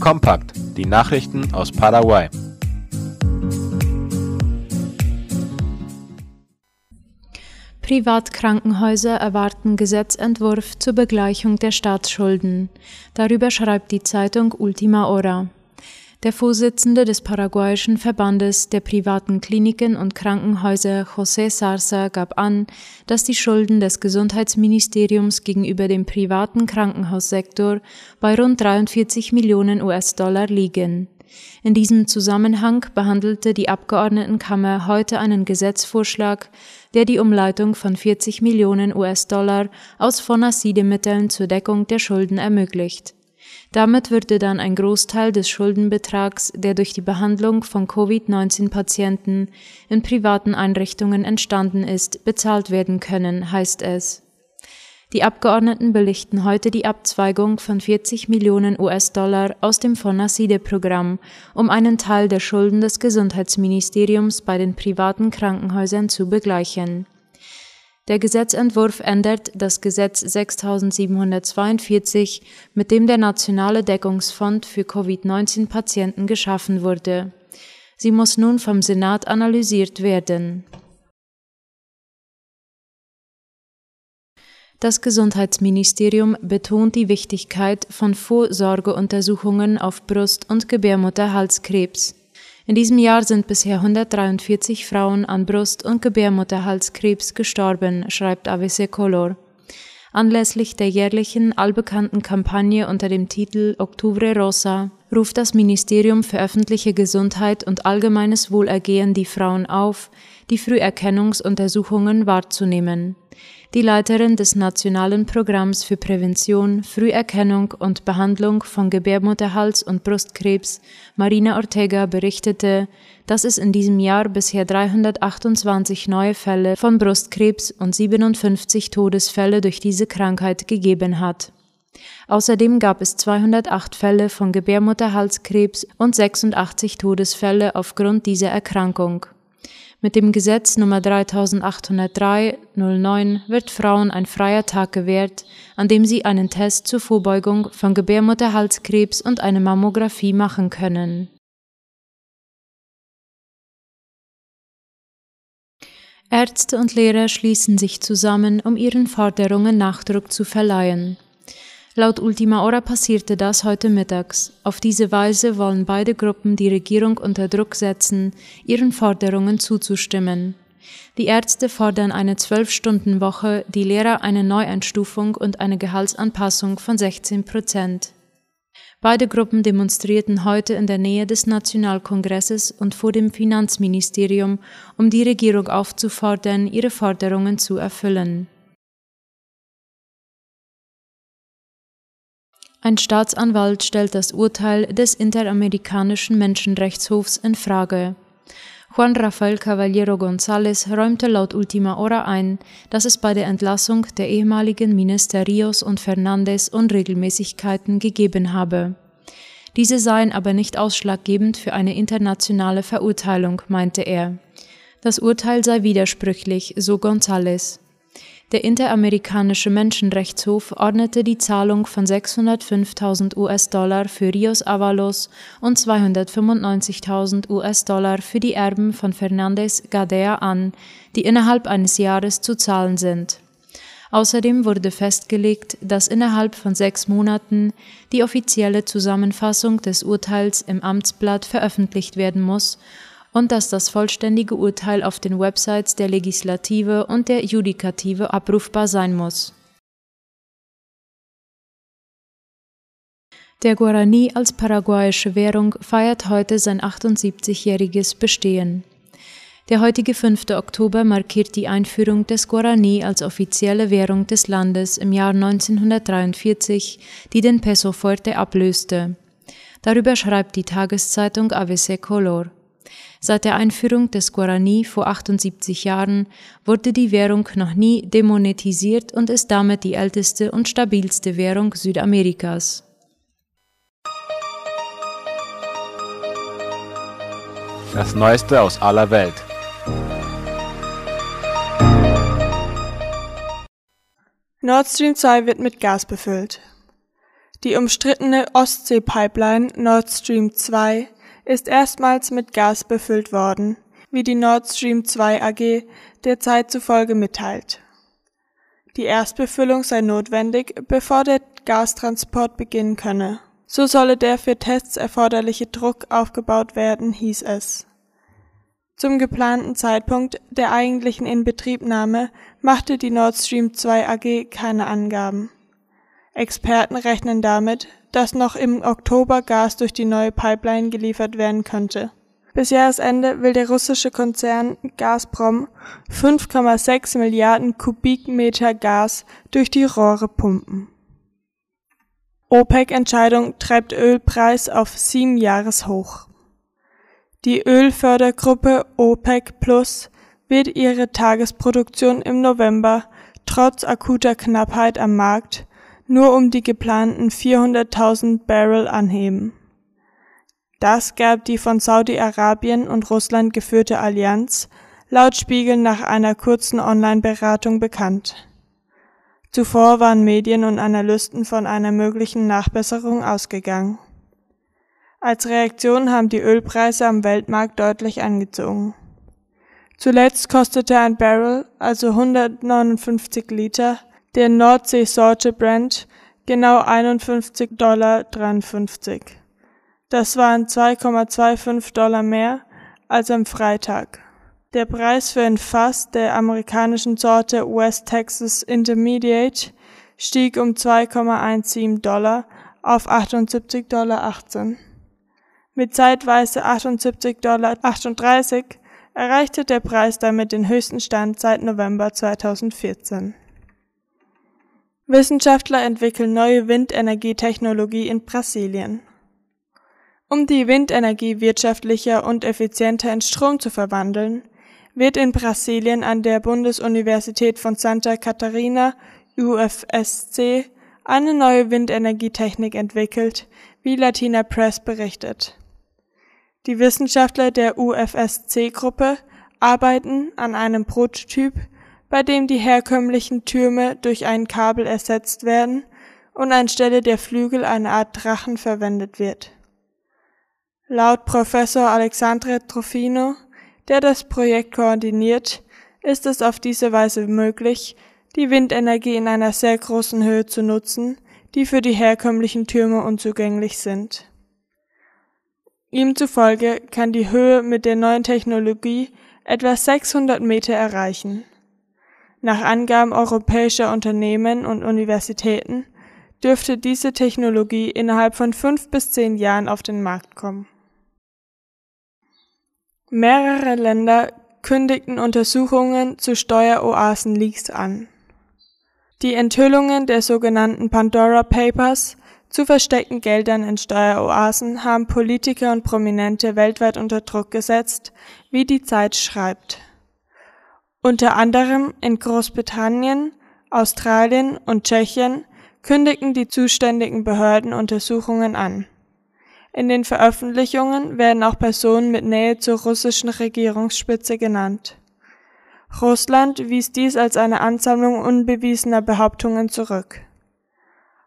Kompakt, die Nachrichten aus Paraguay. Privatkrankenhäuser erwarten Gesetzentwurf zur Begleichung der Staatsschulden. Darüber schreibt die Zeitung Ultima Hora. Der Vorsitzende des paraguayischen Verbandes der privaten Kliniken und Krankenhäuser José Sarsa gab an, dass die Schulden des Gesundheitsministeriums gegenüber dem privaten Krankenhaussektor bei rund 43 Millionen US-Dollar liegen. In diesem Zusammenhang behandelte die Abgeordnetenkammer heute einen Gesetzvorschlag, der die Umleitung von 40 Millionen US-Dollar aus Fonaside-Mitteln zur Deckung der Schulden ermöglicht. Damit würde dann ein Großteil des Schuldenbetrags, der durch die Behandlung von Covid-19-Patienten in privaten Einrichtungen entstanden ist, bezahlt werden können, heißt es. Die Abgeordneten belichten heute die Abzweigung von 40 Millionen US-Dollar aus dem Fonaside-Programm, um einen Teil der Schulden des Gesundheitsministeriums bei den privaten Krankenhäusern zu begleichen. Der Gesetzentwurf ändert das Gesetz 6742, mit dem der Nationale Deckungsfonds für Covid-19-Patienten geschaffen wurde. Sie muss nun vom Senat analysiert werden. Das Gesundheitsministerium betont die Wichtigkeit von Vorsorgeuntersuchungen auf Brust- und Gebärmutterhalskrebs. In diesem Jahr sind bisher 143 Frauen an Brust- und Gebärmutterhalskrebs gestorben, schreibt AVC Color. Anlässlich der jährlichen allbekannten Kampagne unter dem Titel Octubre Rosa ruft das Ministerium für öffentliche Gesundheit und allgemeines Wohlergehen die Frauen auf, die Früherkennungsuntersuchungen wahrzunehmen. Die Leiterin des Nationalen Programms für Prävention, Früherkennung und Behandlung von Gebärmutterhals- und Brustkrebs, Marina Ortega, berichtete, dass es in diesem Jahr bisher 328 neue Fälle von Brustkrebs und 57 Todesfälle durch diese Krankheit gegeben hat. Außerdem gab es 208 Fälle von Gebärmutterhalskrebs und 86 Todesfälle aufgrund dieser Erkrankung. Mit dem Gesetz Nummer 3803-09 wird Frauen ein freier Tag gewährt, an dem sie einen Test zur Vorbeugung von Gebärmutterhalskrebs und eine Mammographie machen können. Ärzte und Lehrer schließen sich zusammen, um ihren Forderungen Nachdruck zu verleihen. Laut Ultima Hora passierte das heute mittags. Auf diese Weise wollen beide Gruppen die Regierung unter Druck setzen, ihren Forderungen zuzustimmen. Die Ärzte fordern eine Zwölf-Stunden-Woche, die Lehrer eine Neueinstufung und eine Gehaltsanpassung von 16 Prozent. Beide Gruppen demonstrierten heute in der Nähe des Nationalkongresses und vor dem Finanzministerium, um die Regierung aufzufordern, ihre Forderungen zu erfüllen. Ein Staatsanwalt stellt das Urteil des Interamerikanischen Menschenrechtshofs in Frage. Juan Rafael Caballero González räumte laut Ultima Hora ein, dass es bei der Entlassung der ehemaligen Ministerios und Fernandez Unregelmäßigkeiten gegeben habe. Diese seien aber nicht ausschlaggebend für eine internationale Verurteilung, meinte er. Das Urteil sei widersprüchlich, so González. Der Interamerikanische Menschenrechtshof ordnete die Zahlung von 605.000 US-Dollar für Rios Avalos und 295.000 US-Dollar für die Erben von Fernandez Gadea an, die innerhalb eines Jahres zu zahlen sind. Außerdem wurde festgelegt, dass innerhalb von sechs Monaten die offizielle Zusammenfassung des Urteils im Amtsblatt veröffentlicht werden muss und dass das vollständige Urteil auf den Websites der Legislative und der Judikative abrufbar sein muss. Der Guarani als paraguayische Währung feiert heute sein 78-jähriges Bestehen. Der heutige 5. Oktober markiert die Einführung des Guarani als offizielle Währung des Landes im Jahr 1943, die den Peso Fuerte ablöste. Darüber schreibt die Tageszeitung AVC Color. Seit der Einführung des Guarani vor 78 Jahren wurde die Währung noch nie demonetisiert und ist damit die älteste und stabilste Währung Südamerikas. Das Neueste aus aller Welt. Nord Stream 2 wird mit Gas befüllt. Die umstrittene Ostsee-Pipeline Nord Stream 2 ist erstmals mit Gas befüllt worden, wie die Nord Stream 2 AG der Zeit zufolge mitteilt. Die Erstbefüllung sei notwendig, bevor der Gastransport beginnen könne. So solle der für Tests erforderliche Druck aufgebaut werden, hieß es. Zum geplanten Zeitpunkt der eigentlichen Inbetriebnahme machte die Nord Stream 2 AG keine Angaben. Experten rechnen damit, dass noch im Oktober Gas durch die neue Pipeline geliefert werden könnte. Bis Jahresende will der russische Konzern Gazprom 5,6 Milliarden Kubikmeter Gas durch die Rohre pumpen. OPEC-Entscheidung treibt Ölpreis auf sieben Jahreshoch. Die Ölfördergruppe OPEC Plus wird ihre Tagesproduktion im November trotz akuter Knappheit am Markt nur um die geplanten 400.000 Barrel anheben. Das gab die von Saudi-Arabien und Russland geführte Allianz laut Spiegel nach einer kurzen Online-Beratung bekannt. Zuvor waren Medien und Analysten von einer möglichen Nachbesserung ausgegangen. Als Reaktion haben die Ölpreise am Weltmarkt deutlich angezogen. Zuletzt kostete ein Barrel, also 159 Liter, der Nordsee-Sorte Brent genau 51,53 Dollar. Das waren 2,25 Dollar mehr als am Freitag. Der Preis für ein Fass der amerikanischen Sorte West Texas Intermediate stieg um 2,17 Dollar auf 78,18 Dollar. Mit zeitweise 78,38 Dollar erreichte der Preis damit den höchsten Stand seit November 2014. Wissenschaftler entwickeln neue Windenergietechnologie in Brasilien. Um die Windenergie wirtschaftlicher und effizienter in Strom zu verwandeln, wird in Brasilien an der Bundesuniversität von Santa Catarina UFSC eine neue Windenergietechnik entwickelt, wie Latina Press berichtet. Die Wissenschaftler der UFSC-Gruppe arbeiten an einem Prototyp bei dem die herkömmlichen Türme durch ein Kabel ersetzt werden und anstelle der Flügel eine Art Drachen verwendet wird. Laut Professor Alexandre Trofino, der das Projekt koordiniert, ist es auf diese Weise möglich, die Windenergie in einer sehr großen Höhe zu nutzen, die für die herkömmlichen Türme unzugänglich sind. Ihm zufolge kann die Höhe mit der neuen Technologie etwa 600 Meter erreichen. Nach Angaben europäischer Unternehmen und Universitäten dürfte diese Technologie innerhalb von fünf bis zehn Jahren auf den Markt kommen. Mehrere Länder kündigten Untersuchungen zu Steueroasen-Leaks an. Die Enthüllungen der sogenannten Pandora Papers zu versteckten Geldern in Steueroasen haben Politiker und Prominente weltweit unter Druck gesetzt, wie die Zeit schreibt unter anderem in Großbritannien, Australien und Tschechien kündigten die zuständigen Behörden Untersuchungen an. In den Veröffentlichungen werden auch Personen mit Nähe zur russischen Regierungsspitze genannt. Russland wies dies als eine Ansammlung unbewiesener Behauptungen zurück.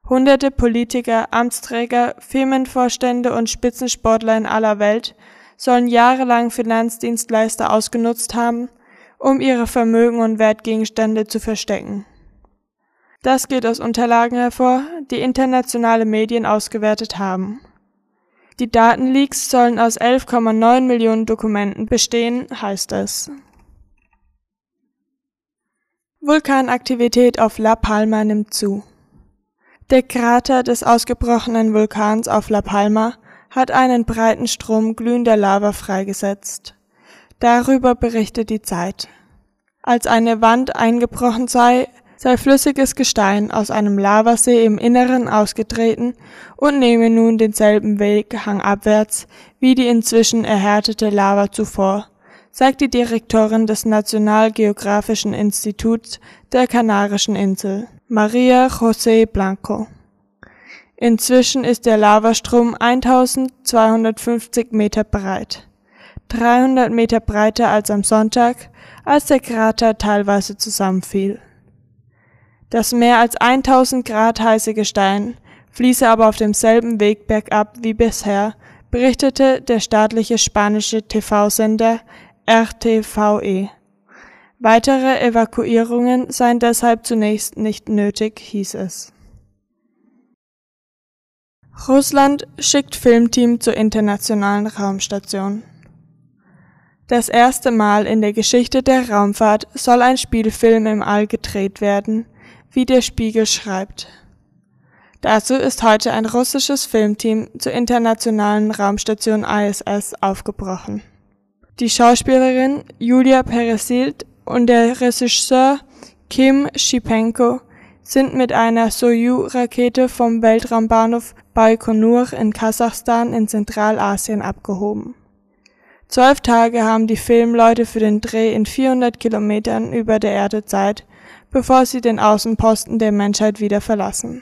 Hunderte Politiker, Amtsträger, Firmenvorstände und Spitzensportler in aller Welt sollen jahrelang Finanzdienstleister ausgenutzt haben, um ihre Vermögen und Wertgegenstände zu verstecken. Das geht aus Unterlagen hervor, die internationale Medien ausgewertet haben. Die Datenleaks sollen aus 11,9 Millionen Dokumenten bestehen, heißt es. Vulkanaktivität auf La Palma nimmt zu. Der Krater des ausgebrochenen Vulkans auf La Palma hat einen breiten Strom glühender Lava freigesetzt. Darüber berichtet die Zeit. Als eine Wand eingebrochen sei, sei flüssiges Gestein aus einem Lavasee im Inneren ausgetreten und nehme nun denselben Weg hangabwärts wie die inzwischen erhärtete Lava zuvor, sagt die Direktorin des Nationalgeographischen Instituts der Kanarischen Insel, Maria José Blanco. Inzwischen ist der Lavastrom 1250 Meter breit. 300 Meter breiter als am Sonntag, als der Krater teilweise zusammenfiel. Das mehr als 1000 Grad heiße Gestein fließe aber auf demselben Weg bergab wie bisher, berichtete der staatliche spanische TV-Sender RTVE. Weitere Evakuierungen seien deshalb zunächst nicht nötig, hieß es. Russland schickt Filmteam zur internationalen Raumstation. Das erste Mal in der Geschichte der Raumfahrt soll ein Spielfilm im All gedreht werden, wie der Spiegel schreibt. Dazu ist heute ein russisches Filmteam zur internationalen Raumstation ISS aufgebrochen. Die Schauspielerin Julia Peresild und der Regisseur Kim Schipenko sind mit einer Soyuz-Rakete vom Weltraumbahnhof Baikonur in Kasachstan in Zentralasien abgehoben. Zwölf Tage haben die Filmleute für den Dreh in 400 Kilometern über der Erde Zeit, bevor sie den Außenposten der Menschheit wieder verlassen